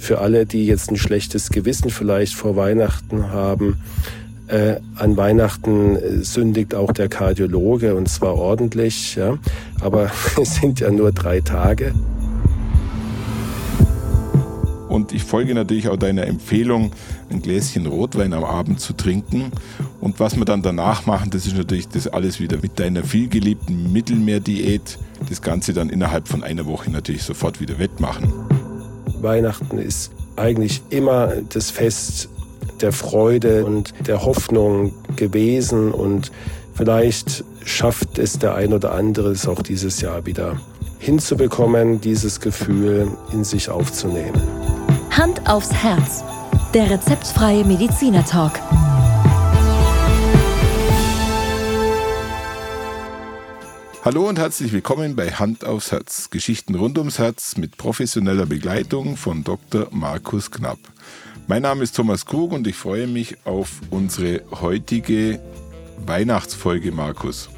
für alle, die jetzt ein schlechtes Gewissen vielleicht vor Weihnachten haben, äh, an Weihnachten äh, sündigt auch der Kardiologe und zwar ordentlich, ja. Aber es sind ja nur drei Tage. Und ich folge natürlich auch deiner Empfehlung, ein Gläschen Rotwein am Abend zu trinken. Und was wir dann danach machen, das ist natürlich das alles wieder mit deiner vielgeliebten Mittelmeerdiät. Das Ganze dann innerhalb von einer Woche natürlich sofort wieder wettmachen. Weihnachten ist eigentlich immer das Fest der Freude und der Hoffnung gewesen und vielleicht schafft es der ein oder andere es auch dieses Jahr wieder hinzubekommen, dieses Gefühl in sich aufzunehmen. Hand aufs Herz. Der rezeptfreie Mediziner Talk. Hallo und herzlich willkommen bei Hand aufs Herz. Geschichten rund ums Herz mit professioneller Begleitung von Dr. Markus Knapp. Mein Name ist Thomas Krug und ich freue mich auf unsere heutige Weihnachtsfolge, Markus.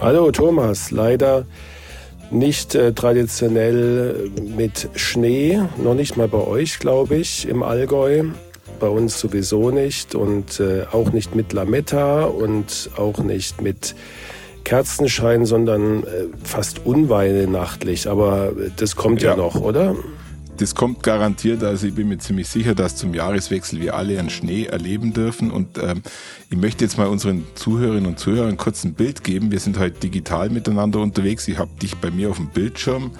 Hallo Thomas, leider nicht äh, traditionell mit Schnee, noch nicht mal bei euch, glaube ich, im Allgäu. Bei uns sowieso nicht und äh, auch nicht mit Lametta und auch nicht mit Kerzenschein, sondern äh, fast unweihnachtlich. Aber das kommt ja, ja noch, oder? Das kommt garantiert. Also ich bin mir ziemlich sicher, dass zum Jahreswechsel wir alle einen Schnee erleben dürfen. Und ähm, ich möchte jetzt mal unseren Zuhörerinnen und Zuhörern kurz ein Bild geben. Wir sind heute digital miteinander unterwegs. Ich habe dich bei mir auf dem Bildschirm.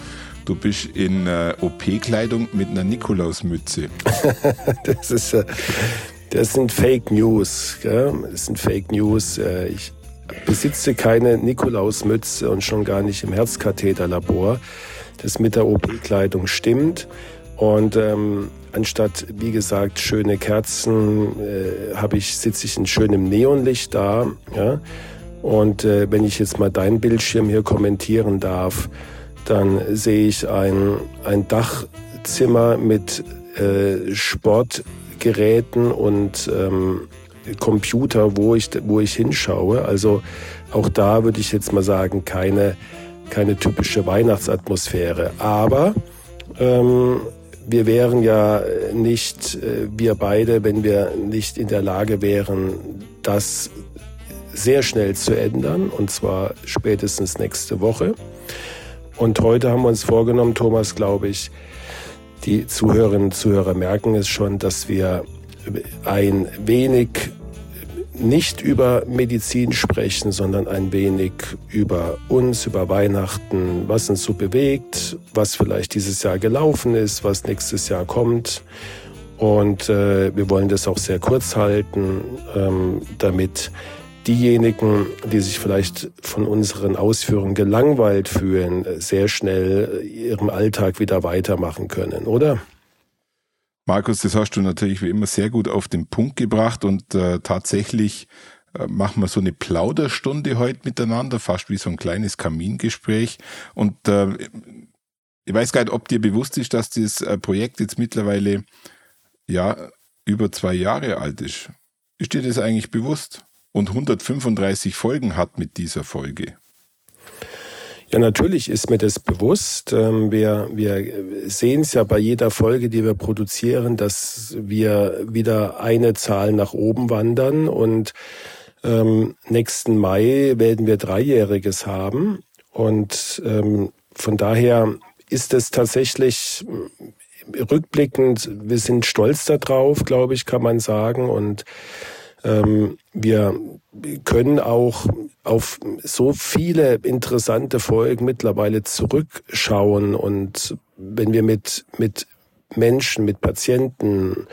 Du bist in äh, OP-Kleidung mit einer Nikolausmütze. das ist äh, das sind Fake News. Gell? Das sind Fake News. Äh, ich besitze keine Nikolausmütze und schon gar nicht im Herzkatheterlabor das mit der OP-Kleidung stimmt. Und ähm, anstatt, wie gesagt, schöne Kerzen, äh, habe ich, sitze ich in schönem Neonlicht da. Ja? Und äh, wenn ich jetzt mal deinen Bildschirm hier kommentieren darf, dann sehe ich ein, ein Dachzimmer mit äh, Sportgeräten und ähm, Computer, wo ich, wo ich hinschaue. Also auch da würde ich jetzt mal sagen, keine keine typische Weihnachtsatmosphäre. Aber ähm, wir wären ja nicht, äh, wir beide, wenn wir nicht in der Lage wären, das sehr schnell zu ändern, und zwar spätestens nächste Woche. Und heute haben wir uns vorgenommen, Thomas, glaube ich, die Zuhörerinnen und Zuhörer merken es schon, dass wir ein wenig nicht über Medizin sprechen, sondern ein wenig über uns, über Weihnachten, was uns so bewegt, was vielleicht dieses Jahr gelaufen ist, was nächstes Jahr kommt. Und äh, wir wollen das auch sehr kurz halten, ähm, damit diejenigen, die sich vielleicht von unseren Ausführungen gelangweilt fühlen, sehr schnell ihrem Alltag wieder weitermachen können, oder? Markus, das hast du natürlich wie immer sehr gut auf den Punkt gebracht und äh, tatsächlich äh, machen wir so eine Plauderstunde heute miteinander, fast wie so ein kleines Kamingespräch. Und äh, ich weiß gar nicht, ob dir bewusst ist, dass das äh, Projekt jetzt mittlerweile ja über zwei Jahre alt ist. Ist dir das eigentlich bewusst? Und 135 Folgen hat mit dieser Folge. Ja, natürlich ist mir das bewusst. Ähm, wir, wir sehen es ja bei jeder Folge, die wir produzieren, dass wir wieder eine Zahl nach oben wandern und ähm, nächsten Mai werden wir Dreijähriges haben. Und ähm, von daher ist es tatsächlich äh, rückblickend, wir sind stolz darauf, glaube ich, kann man sagen. Und ähm, wir können auch auf so viele interessante Folgen mittlerweile zurückschauen und wenn wir mit, mit Menschen, mit Patienten,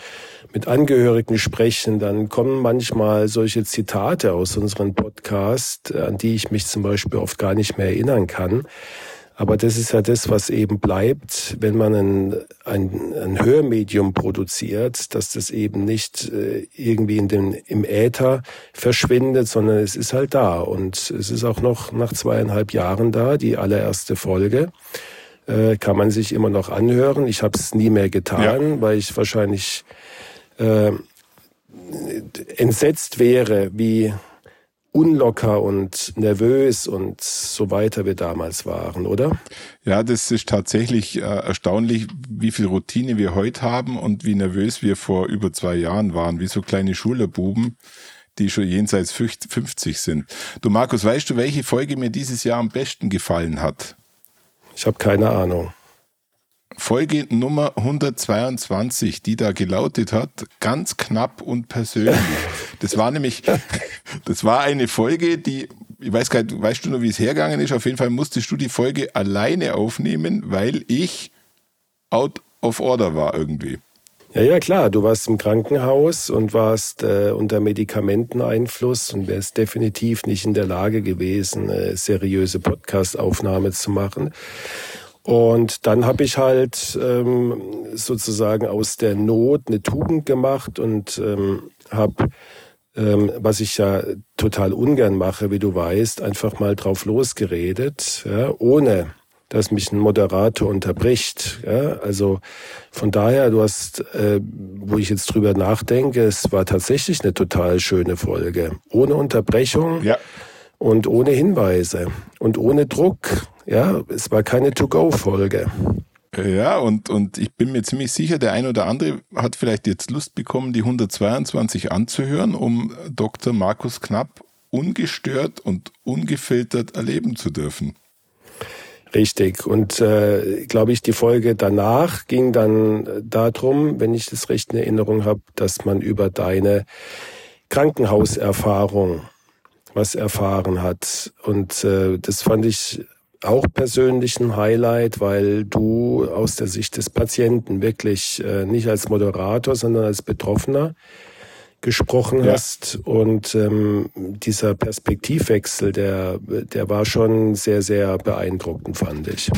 mit Angehörigen sprechen, dann kommen manchmal solche Zitate aus unserem Podcast, an die ich mich zum Beispiel oft gar nicht mehr erinnern kann. Aber das ist ja das, was eben bleibt, wenn man ein, ein, ein Hörmedium produziert, dass das eben nicht äh, irgendwie in den, im Äther verschwindet, sondern es ist halt da. Und es ist auch noch nach zweieinhalb Jahren da, die allererste Folge. Äh, kann man sich immer noch anhören. Ich habe es nie mehr getan, ja. weil ich wahrscheinlich äh, entsetzt wäre, wie unlocker und nervös und so weiter wir damals waren, oder? Ja, das ist tatsächlich äh, erstaunlich, wie viel Routine wir heute haben und wie nervös wir vor über zwei Jahren waren, wie so kleine Schulterbuben, die schon jenseits 50 sind. Du Markus, weißt du, welche Folge mir dieses Jahr am besten gefallen hat? Ich habe keine Ahnung. Folge Nummer 122, die da gelautet hat, ganz knapp und persönlich. Das war nämlich, das war eine Folge, die, ich weiß gar nicht, weißt du noch, wie es hergegangen ist? Auf jeden Fall musstest du die Folge alleine aufnehmen, weil ich out of order war irgendwie. Ja, ja, klar. Du warst im Krankenhaus und warst äh, unter Medikamenteneinfluss und wärst definitiv nicht in der Lage gewesen, eine seriöse Podcast-Aufnahme zu machen. Und dann habe ich halt ähm, sozusagen aus der Not eine Tugend gemacht und ähm, habe, ähm, was ich ja total ungern mache, wie du weißt, einfach mal drauf losgeredet, ja, ohne dass mich ein Moderator unterbricht. Ja, also von daher, du hast, äh, wo ich jetzt drüber nachdenke, es war tatsächlich eine total schöne Folge. Ohne Unterbrechung ja. Und ohne Hinweise und ohne Druck. Ja, es war keine To-Go-Folge. Ja, und, und ich bin mir ziemlich sicher, der ein oder andere hat vielleicht jetzt Lust bekommen, die 122 anzuhören, um Dr. Markus Knapp ungestört und ungefiltert erleben zu dürfen. Richtig. Und äh, glaube ich, die Folge danach ging dann darum, wenn ich das recht in Erinnerung habe, dass man über deine Krankenhauserfahrung was erfahren hat. Und äh, das fand ich auch persönlich ein Highlight, weil du aus der Sicht des Patienten wirklich äh, nicht als Moderator, sondern als Betroffener gesprochen ja. hast. Und ähm, dieser Perspektivwechsel, der, der war schon sehr, sehr beeindruckend, fand ich.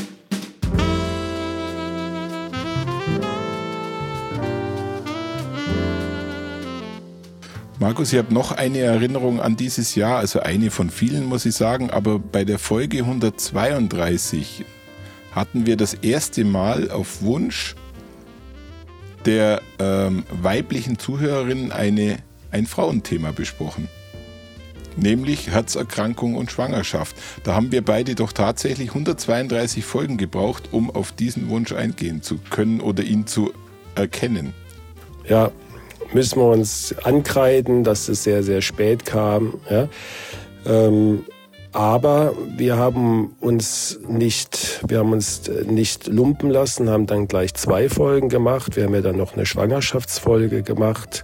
Markus, ich habe noch eine Erinnerung an dieses Jahr, also eine von vielen, muss ich sagen, aber bei der Folge 132 hatten wir das erste Mal auf Wunsch der ähm, weiblichen Zuhörerin eine, ein Frauenthema besprochen. Nämlich Herzerkrankung und Schwangerschaft. Da haben wir beide doch tatsächlich 132 Folgen gebraucht, um auf diesen Wunsch eingehen zu können oder ihn zu erkennen. Ja, müssen wir uns ankreiden, dass es sehr, sehr spät kam. Ja. Ähm, aber wir haben uns nicht, wir haben uns nicht lumpen lassen, haben dann gleich zwei Folgen gemacht. Wir haben ja dann noch eine Schwangerschaftsfolge gemacht.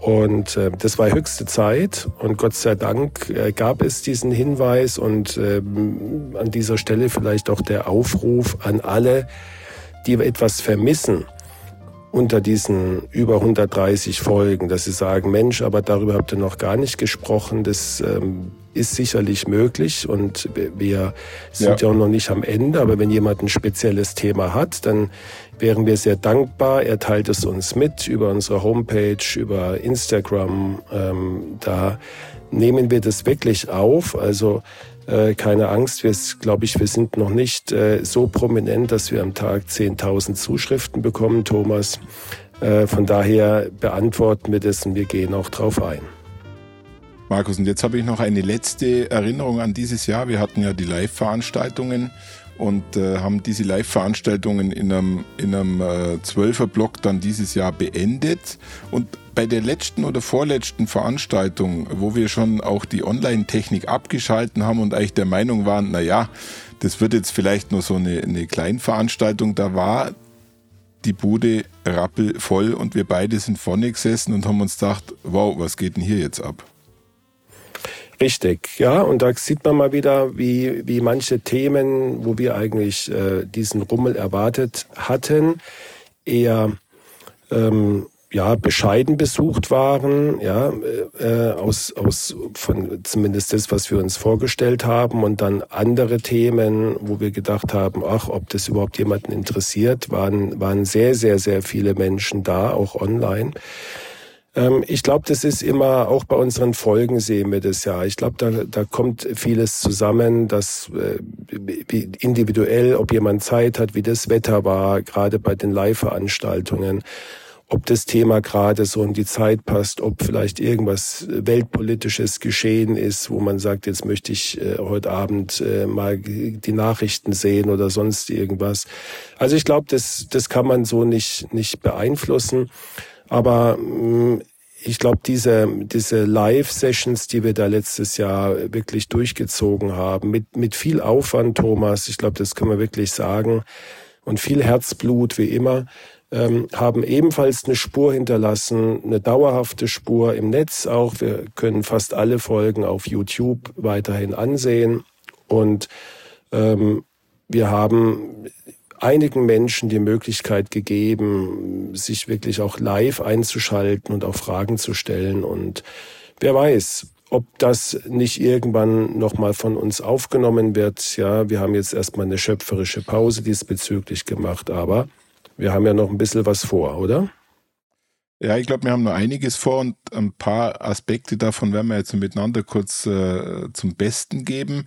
Und äh, das war höchste Zeit und Gott sei Dank äh, gab es diesen Hinweis und äh, an dieser Stelle vielleicht auch der Aufruf an alle, die etwas vermissen unter diesen über 130 Folgen, dass sie sagen, Mensch, aber darüber habt ihr noch gar nicht gesprochen, das ähm, ist sicherlich möglich und wir sind ja. ja auch noch nicht am Ende, aber wenn jemand ein spezielles Thema hat, dann wären wir sehr dankbar. Er teilt es uns mit über unsere Homepage, über Instagram. Ähm, da nehmen wir das wirklich auf. Also äh, keine Angst, wir, glaube ich, wir sind noch nicht äh, so prominent, dass wir am Tag 10.000 Zuschriften bekommen, Thomas. Äh, von daher beantworten wir das und wir gehen auch drauf ein. Markus, und jetzt habe ich noch eine letzte Erinnerung an dieses Jahr. Wir hatten ja die Live-Veranstaltungen und äh, haben diese Live-Veranstaltungen in einem, in einem äh, Zwölferblock dann dieses Jahr beendet. Und bei der letzten oder vorletzten Veranstaltung, wo wir schon auch die Online-Technik abgeschalten haben und eigentlich der Meinung waren, na ja, das wird jetzt vielleicht nur so eine, eine Kleinveranstaltung, da war die Bude rappelvoll und wir beide sind vorne gesessen und haben uns gedacht, wow, was geht denn hier jetzt ab? Richtig, ja, und da sieht man mal wieder, wie, wie manche Themen, wo wir eigentlich äh, diesen Rummel erwartet hatten, eher ähm, ja, bescheiden besucht waren, ja, äh, aus, aus von zumindest das, was wir uns vorgestellt haben und dann andere Themen, wo wir gedacht haben, ach, ob das überhaupt jemanden interessiert, waren, waren sehr, sehr, sehr viele Menschen da, auch online. Ähm, ich glaube, das ist immer, auch bei unseren Folgen sehen wir das ja. Ich glaube, da, da kommt vieles zusammen, dass äh, individuell, ob jemand Zeit hat, wie das Wetter war, gerade bei den Live-Veranstaltungen. ob das Thema gerade so in die Zeit passt, ob vielleicht irgendwas weltpolitisches geschehen ist, wo man sagt, jetzt möchte ich äh, heute Abend äh, mal die Nachrichten sehen oder sonst irgendwas. Also ich glaube, das, das kann man so nicht, nicht beeinflussen. Aber mm, ich glaube, diese, diese Live-Sessions, die wir da letztes Jahr wirklich durchgezogen haben, mit, mit viel Aufwand, Thomas, ich glaube, das können wir wirklich sagen, und viel Herzblut wie immer, ähm, haben ebenfalls eine Spur hinterlassen, eine dauerhafte Spur im Netz auch. Wir können fast alle Folgen auf YouTube weiterhin ansehen und ähm, wir haben einigen Menschen die Möglichkeit gegeben, sich wirklich auch live einzuschalten und auch Fragen zu stellen. Und wer weiß, ob das nicht irgendwann nochmal von uns aufgenommen wird. Ja, wir haben jetzt erstmal eine schöpferische Pause diesbezüglich gemacht, aber wir haben ja noch ein bisschen was vor, oder? Ja, ich glaube, wir haben noch einiges vor und ein paar Aspekte davon werden wir jetzt miteinander kurz äh, zum Besten geben.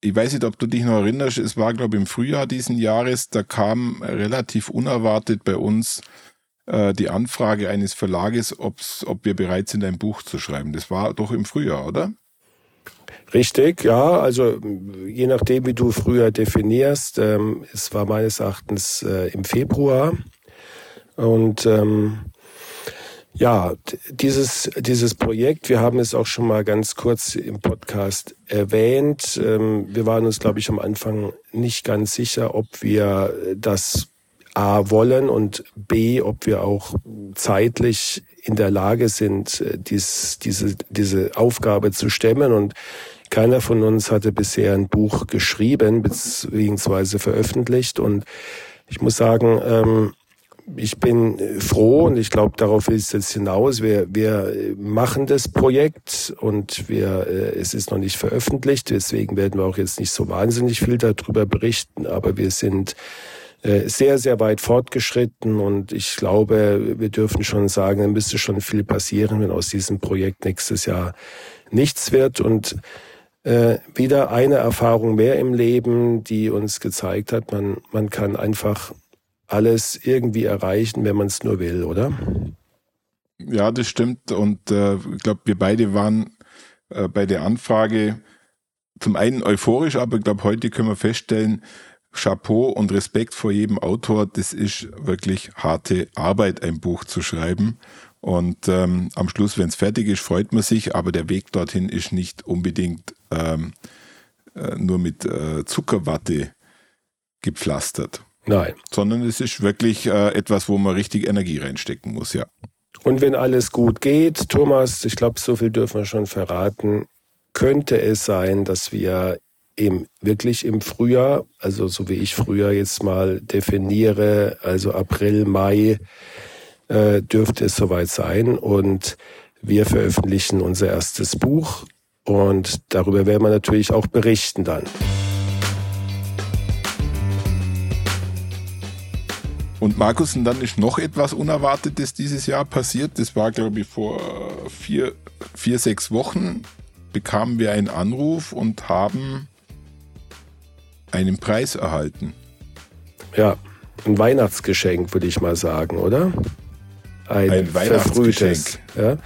Ich weiß nicht, ob du dich noch erinnerst, es war, glaube ich, im Frühjahr diesen Jahres, da kam relativ unerwartet bei uns äh, die Anfrage eines Verlages, ob's, ob wir bereit sind, ein Buch zu schreiben. Das war doch im Frühjahr, oder? Richtig, ja. Also je nachdem, wie du früher definierst, ähm, es war meines Erachtens äh, im Februar. Und ähm, ja, dieses, dieses Projekt, wir haben es auch schon mal ganz kurz im Podcast erwähnt. Ähm, wir waren uns, glaube ich, am Anfang nicht ganz sicher, ob wir das A wollen und B, ob wir auch zeitlich in der Lage sind, äh, dies, diese, diese Aufgabe zu stemmen. Und keiner von uns hatte bisher ein Buch geschrieben beziehungsweise veröffentlicht. Und ich muss sagen, ähm, ich bin froh und ich glaube, darauf ist es jetzt hinaus. Wir, wir machen das Projekt und wir, äh, es ist noch nicht veröffentlicht. Deswegen werden wir auch jetzt nicht so wahnsinnig viel darüber berichten. Aber wir sind äh, sehr, sehr weit fortgeschritten und ich glaube, wir dürfen schon sagen, es müsste schon viel passieren, wenn aus diesem Projekt nächstes Jahr nichts wird. Und äh, wieder eine Erfahrung mehr im Leben, die uns gezeigt hat, man, man kann einfach alles irgendwie erreichen, wenn man es nur will, oder? Ja, das stimmt. Und äh, ich glaube, wir beide waren äh, bei der Anfrage zum einen euphorisch, aber ich glaube, heute können wir feststellen, Chapeau und Respekt vor jedem Autor. Das ist wirklich harte Arbeit, ein Buch zu schreiben. Und ähm, am Schluss, wenn es fertig ist, freut man sich, aber der Weg dorthin ist nicht unbedingt ähm, äh, nur mit äh, Zuckerwatte gepflastert. Nein. Sondern es ist wirklich äh, etwas, wo man richtig Energie reinstecken muss, ja. Und wenn alles gut geht, Thomas, ich glaube, so viel dürfen wir schon verraten, könnte es sein, dass wir im, wirklich im Frühjahr, also so wie ich früher jetzt mal definiere, also April, Mai, äh, dürfte es soweit sein. Und wir veröffentlichen unser erstes Buch und darüber werden wir natürlich auch berichten dann. Und Markus, und dann ist noch etwas Unerwartetes dieses Jahr passiert. Das war, glaube ich, vor vier, vier, sechs Wochen bekamen wir einen Anruf und haben einen Preis erhalten. Ja, ein Weihnachtsgeschenk, würde ich mal sagen, oder? Ein, ein Weihnachtsgeschenk. Ja.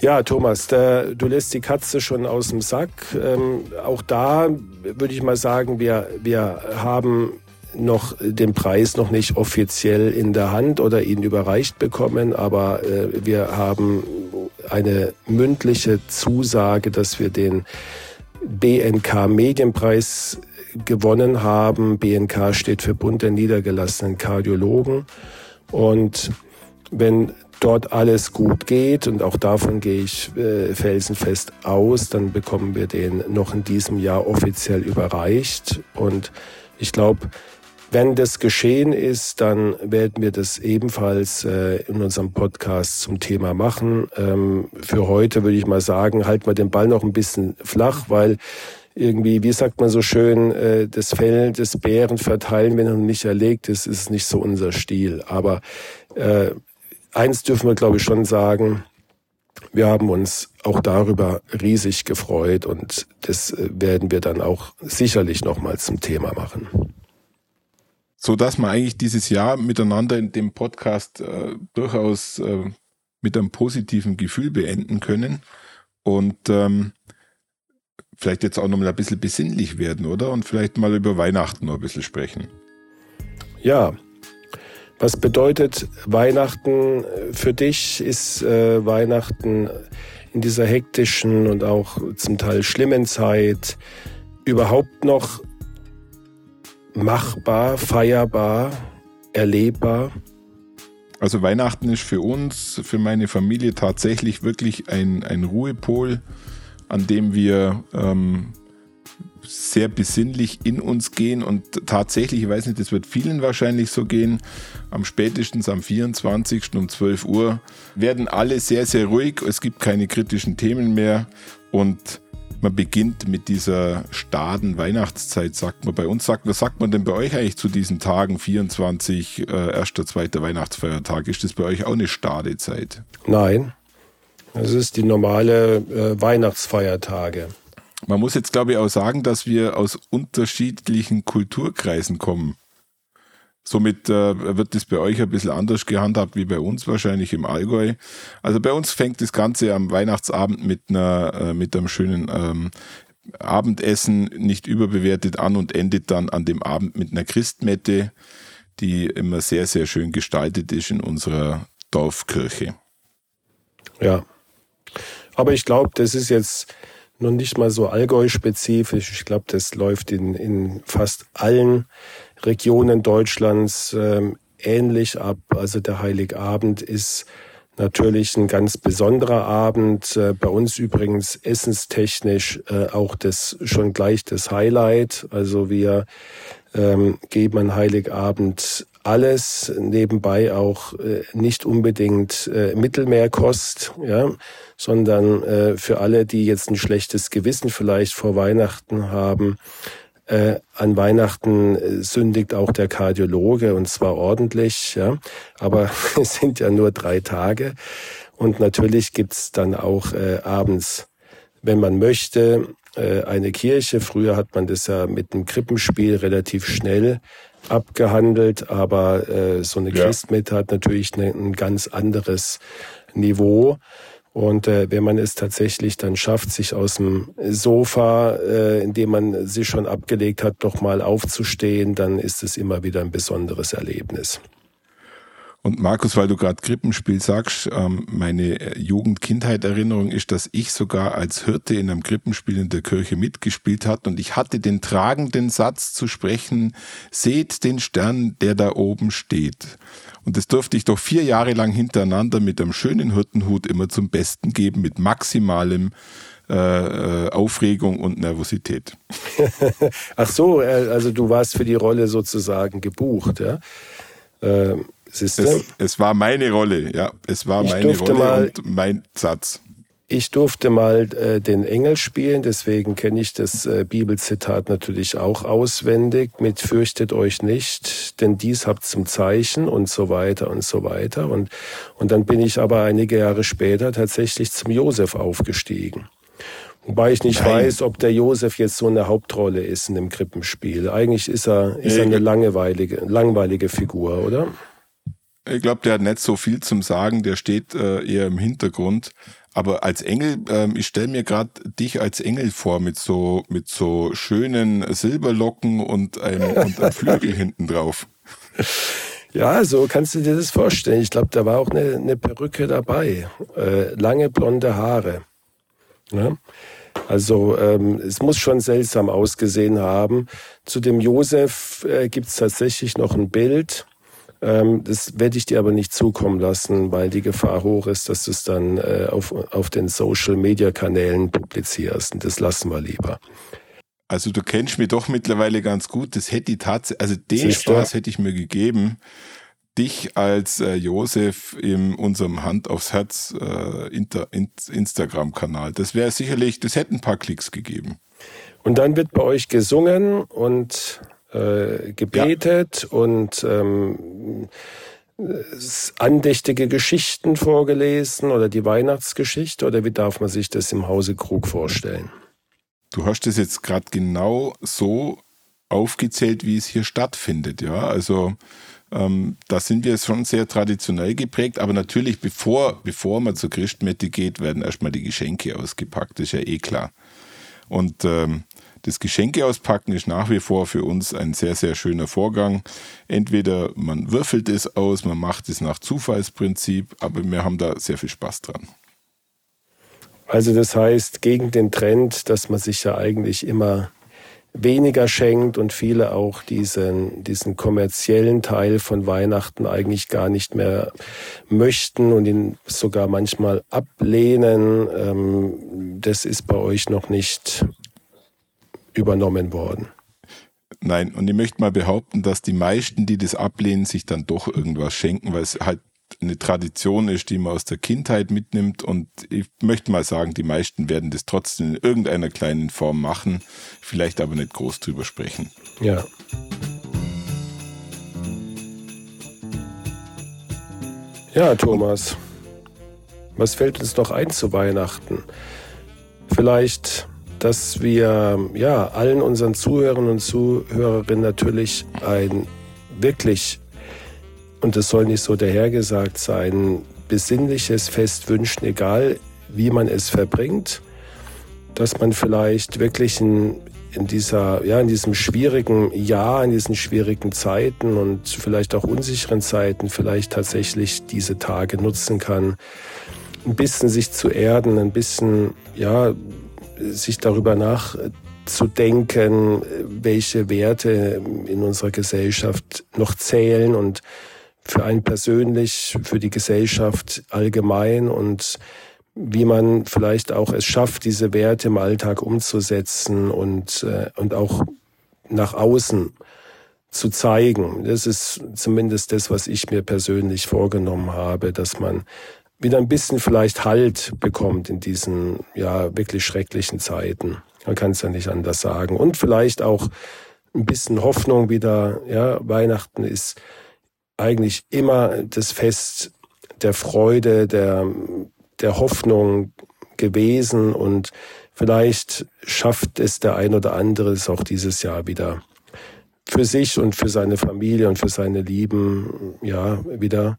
Ja, Thomas, da, du lässt die Katze schon aus dem Sack. Ähm, auch da würde ich mal sagen, wir, wir haben noch den Preis noch nicht offiziell in der Hand oder ihn überreicht bekommen, aber äh, wir haben eine mündliche Zusage, dass wir den BNK Medienpreis gewonnen haben. BNK steht für Bund der niedergelassenen Kardiologen. Und wenn dort alles gut geht, und auch davon gehe ich äh, felsenfest aus, dann bekommen wir den noch in diesem Jahr offiziell überreicht. Und ich glaube, wenn das geschehen ist, dann werden wir das ebenfalls äh, in unserem Podcast zum Thema machen. Ähm, für heute würde ich mal sagen, halten wir den Ball noch ein bisschen flach, weil irgendwie, wie sagt man so schön, äh, das Fell des Bären verteilen, wenn er nicht erlegt ist, ist nicht so unser Stil. Aber äh, eins dürfen wir, glaube ich, schon sagen, wir haben uns auch darüber riesig gefreut und das äh, werden wir dann auch sicherlich nochmal zum Thema machen. So dass wir eigentlich dieses Jahr miteinander in dem Podcast äh, durchaus äh, mit einem positiven Gefühl beenden können und ähm, vielleicht jetzt auch noch mal ein bisschen besinnlich werden, oder? Und vielleicht mal über Weihnachten noch ein bisschen sprechen. Ja, was bedeutet Weihnachten für dich? Ist äh, Weihnachten in dieser hektischen und auch zum Teil schlimmen Zeit überhaupt noch machbar, feierbar, erlebbar? Also Weihnachten ist für uns, für meine Familie tatsächlich wirklich ein, ein Ruhepol, an dem wir ähm, sehr besinnlich in uns gehen und tatsächlich, ich weiß nicht, das wird vielen wahrscheinlich so gehen, am spätestens am 24. um 12 Uhr werden alle sehr, sehr ruhig, es gibt keine kritischen Themen mehr und man beginnt mit dieser staden Weihnachtszeit, sagt man bei uns. Sagt, was sagt man denn bei euch eigentlich zu diesen Tagen, 24, äh, erster, zweiter Weihnachtsfeiertag? Ist das bei euch auch eine stade Zeit? Nein, es ist die normale äh, Weihnachtsfeiertage. Man muss jetzt, glaube ich, auch sagen, dass wir aus unterschiedlichen Kulturkreisen kommen. Somit äh, wird das bei euch ein bisschen anders gehandhabt wie bei uns wahrscheinlich im Allgäu. Also bei uns fängt das Ganze am Weihnachtsabend mit einer äh, mit einem schönen ähm, Abendessen nicht überbewertet an und endet dann an dem Abend mit einer Christmette, die immer sehr sehr schön gestaltet ist in unserer Dorfkirche. Ja, aber ich glaube, das ist jetzt noch nicht mal so Allgäu-spezifisch. Ich glaube, das läuft in, in fast allen Regionen Deutschlands ähm, ähnlich ab. Also der Heiligabend ist natürlich ein ganz besonderer Abend. Äh, bei uns übrigens essenstechnisch äh, auch das schon gleich das Highlight. Also wir ähm, geben an Heiligabend alles, nebenbei auch äh, nicht unbedingt Mittelmeerkost, ja, sondern für alle, die jetzt ein schlechtes Gewissen vielleicht vor Weihnachten haben, äh, an Weihnachten äh, sündigt auch der Kardiologe und zwar ordentlich, ja. Aber es sind ja nur drei Tage. Und natürlich gibt's dann auch äh, abends, wenn man möchte, äh, eine Kirche. Früher hat man das ja mit dem Krippenspiel relativ schnell abgehandelt, aber äh, so eine ja. Christmette hat natürlich ne, ein ganz anderes Niveau. Und äh, wenn man es tatsächlich dann schafft, sich aus dem Sofa, äh, in dem man sich schon abgelegt hat, doch mal aufzustehen, dann ist es immer wieder ein besonderes Erlebnis. Und Markus, weil du gerade Krippenspiel sagst, ähm, meine Jugend-Kindheit-Erinnerung ist, dass ich sogar als Hirte in einem Krippenspiel in der Kirche mitgespielt hat und ich hatte den tragenden Satz zu sprechen, seht den Stern, der da oben steht. Und das durfte ich doch vier Jahre lang hintereinander mit einem schönen Hirtenhut immer zum Besten geben, mit maximalem äh, äh Aufregung und Nervosität. Ach so, äh, also du warst für die Rolle sozusagen gebucht, ja? Ähm es, es, war meine Rolle, ja. Es war meine Rolle mal, und mein Satz. Ich durfte mal äh, den Engel spielen, deswegen kenne ich das äh, Bibelzitat natürlich auch auswendig mit Fürchtet euch nicht, denn dies habt zum Zeichen und so weiter und so weiter. Und, und dann bin ich aber einige Jahre später tatsächlich zum Josef aufgestiegen. Wobei ich nicht Nein. weiß, ob der Josef jetzt so eine Hauptrolle ist in dem Krippenspiel. Eigentlich ist er, ist er eine langweilige, langweilige Figur, oder? Ich glaube, der hat nicht so viel zum Sagen, der steht äh, eher im Hintergrund. Aber als Engel, äh, ich stelle mir gerade dich als Engel vor mit so mit so schönen Silberlocken und einem, und einem Flügel hinten drauf. Ja, so kannst du dir das vorstellen. Ich glaube, da war auch eine, eine Perücke dabei, äh, lange blonde Haare. Ja? Also ähm, es muss schon seltsam ausgesehen haben. Zu dem Josef äh, gibt es tatsächlich noch ein Bild ähm, das werde ich dir aber nicht zukommen lassen, weil die Gefahr hoch ist, dass du es dann äh, auf, auf den Social-Media-Kanälen publizierst. Und das lassen wir lieber. Also du kennst mich doch mittlerweile ganz gut. Das hätte ich tatsächlich, also den Siehst Spaß hätte ich mir gegeben, dich als äh, Josef in unserem Hand aufs Herz äh, in, Instagram-Kanal. Das wäre sicherlich, das hätte ein paar Klicks gegeben. Und dann wird bei euch gesungen und äh, gebetet ja. und ähm, andächtige Geschichten vorgelesen oder die Weihnachtsgeschichte oder wie darf man sich das im Hause Krug vorstellen? Du hast es jetzt gerade genau so aufgezählt, wie es hier stattfindet. Ja, also ähm, da sind wir schon sehr traditionell geprägt, aber natürlich, bevor, bevor man zur Christmette geht, werden erstmal die Geschenke ausgepackt, das ist ja eh klar. Und ähm, das Geschenke auspacken ist nach wie vor für uns ein sehr, sehr schöner Vorgang. Entweder man würfelt es aus, man macht es nach Zufallsprinzip, aber wir haben da sehr viel Spaß dran. Also das heißt, gegen den Trend, dass man sich ja eigentlich immer weniger schenkt und viele auch diesen, diesen kommerziellen Teil von Weihnachten eigentlich gar nicht mehr möchten und ihn sogar manchmal ablehnen. Ähm, das ist bei euch noch nicht übernommen worden. Nein, und ich möchte mal behaupten, dass die meisten, die das ablehnen, sich dann doch irgendwas schenken, weil es halt eine Tradition ist, die man aus der Kindheit mitnimmt. Und ich möchte mal sagen, die meisten werden das trotzdem in irgendeiner kleinen Form machen, vielleicht aber nicht groß drüber sprechen. Ja. Ja, Thomas, was fällt uns noch ein zu Weihnachten? Vielleicht, dass wir ja allen unseren Zuhörern und Zuhörerinnen natürlich ein wirklich und es soll nicht so dahergesagt sein, besinnliches Fest wünschen, egal wie man es verbringt, dass man vielleicht wirklich in, in, dieser, ja, in diesem schwierigen Jahr, in diesen schwierigen Zeiten und vielleicht auch unsicheren Zeiten vielleicht tatsächlich diese Tage nutzen kann, ein bisschen sich zu erden, ein bisschen, ja, sich darüber nachzudenken, welche Werte in unserer Gesellschaft noch zählen und für einen persönlich, für die Gesellschaft allgemein und wie man vielleicht auch es schafft, diese Werte im Alltag umzusetzen und, äh, und auch nach außen zu zeigen. Das ist zumindest das, was ich mir persönlich vorgenommen habe, dass man wieder ein bisschen vielleicht Halt bekommt in diesen ja wirklich schrecklichen Zeiten. Man kann es ja nicht anders sagen. Und vielleicht auch ein bisschen Hoffnung wieder. Ja, Weihnachten ist eigentlich immer das Fest der Freude, der, der Hoffnung gewesen und vielleicht schafft es der ein oder andere es auch dieses Jahr wieder für sich und für seine Familie und für seine Lieben, ja, wieder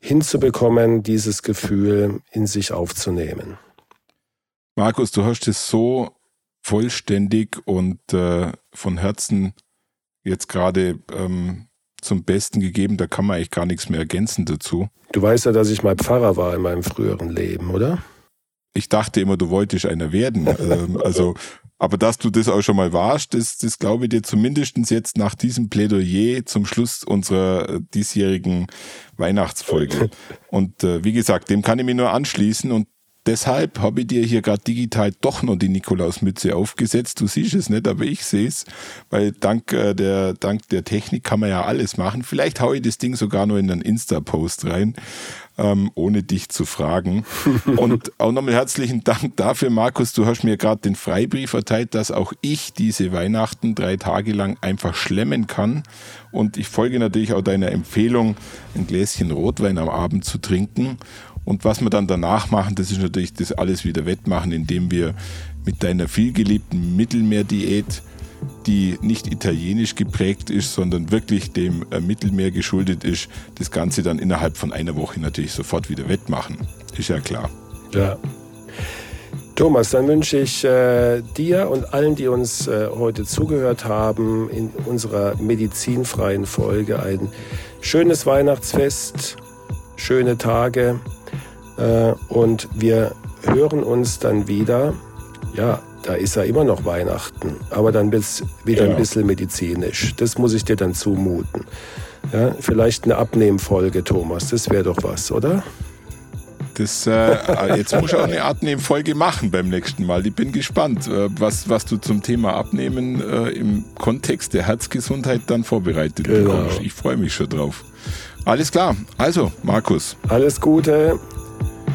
hinzubekommen, dieses Gefühl in sich aufzunehmen. Markus, du hast es so vollständig und äh, von Herzen jetzt gerade ähm, zum Besten gegeben. Da kann man eigentlich gar nichts mehr ergänzen dazu. Du weißt ja, dass ich mal Pfarrer war in meinem früheren Leben, oder? Ich dachte immer, du wolltest einer werden. Ähm, also, aber dass du das auch schon mal warst, das, das glaube ich dir zumindest jetzt nach diesem Plädoyer zum Schluss unserer äh, diesjährigen Weihnachtsfolge. Und äh, wie gesagt, dem kann ich mich nur anschließen und Deshalb habe ich dir hier gerade digital doch noch die Nikolausmütze aufgesetzt. Du siehst es nicht, aber ich sehe es, weil dank äh, der, dank der Technik kann man ja alles machen. Vielleicht haue ich das Ding sogar noch in einen Insta-Post rein, ähm, ohne dich zu fragen. Und auch nochmal herzlichen Dank dafür, Markus. Du hast mir gerade den Freibrief erteilt, dass auch ich diese Weihnachten drei Tage lang einfach schlemmen kann. Und ich folge natürlich auch deiner Empfehlung, ein Gläschen Rotwein am Abend zu trinken. Und was wir dann danach machen, das ist natürlich das alles wieder wettmachen, indem wir mit deiner vielgeliebten Mittelmeerdiät, die nicht italienisch geprägt ist, sondern wirklich dem äh, Mittelmeer geschuldet ist, das Ganze dann innerhalb von einer Woche natürlich sofort wieder wettmachen. Ist ja klar. Ja. Thomas, dann wünsche ich äh, dir und allen, die uns äh, heute zugehört haben, in unserer medizinfreien Folge ein schönes Weihnachtsfest, schöne Tage äh, und wir hören uns dann wieder. Ja, da ist ja immer noch Weihnachten, aber dann wird es wieder genau. ein bisschen medizinisch. Das muss ich dir dann zumuten. Ja, vielleicht eine Abnehmfolge, Thomas. Das wäre doch was, oder? Das, äh, jetzt muss ich auch eine Abnehmfolge machen beim nächsten Mal. Ich bin gespannt, äh, was, was du zum Thema Abnehmen äh, im Kontext der Herzgesundheit dann vorbereitet genau. bekommst. Ich freue mich schon drauf. Alles klar. Also, Markus. Alles Gute.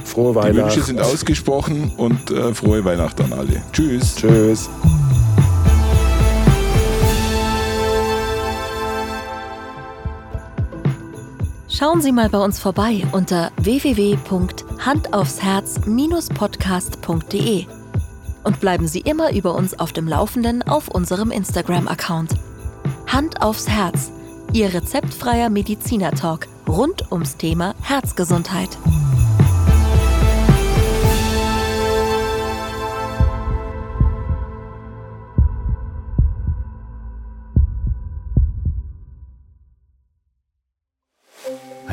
Frohe Weihnachten. Die Wünsche sind ausgesprochen und äh, frohe Weihnachten an alle. Tschüss. Tschüss. Schauen Sie mal bei uns vorbei unter www.handaufsherz-podcast.de und bleiben Sie immer über uns auf dem Laufenden auf unserem Instagram-Account. Hand aufs Herz. Ihr rezeptfreier Mediziner-Talk rund ums Thema Herzgesundheit.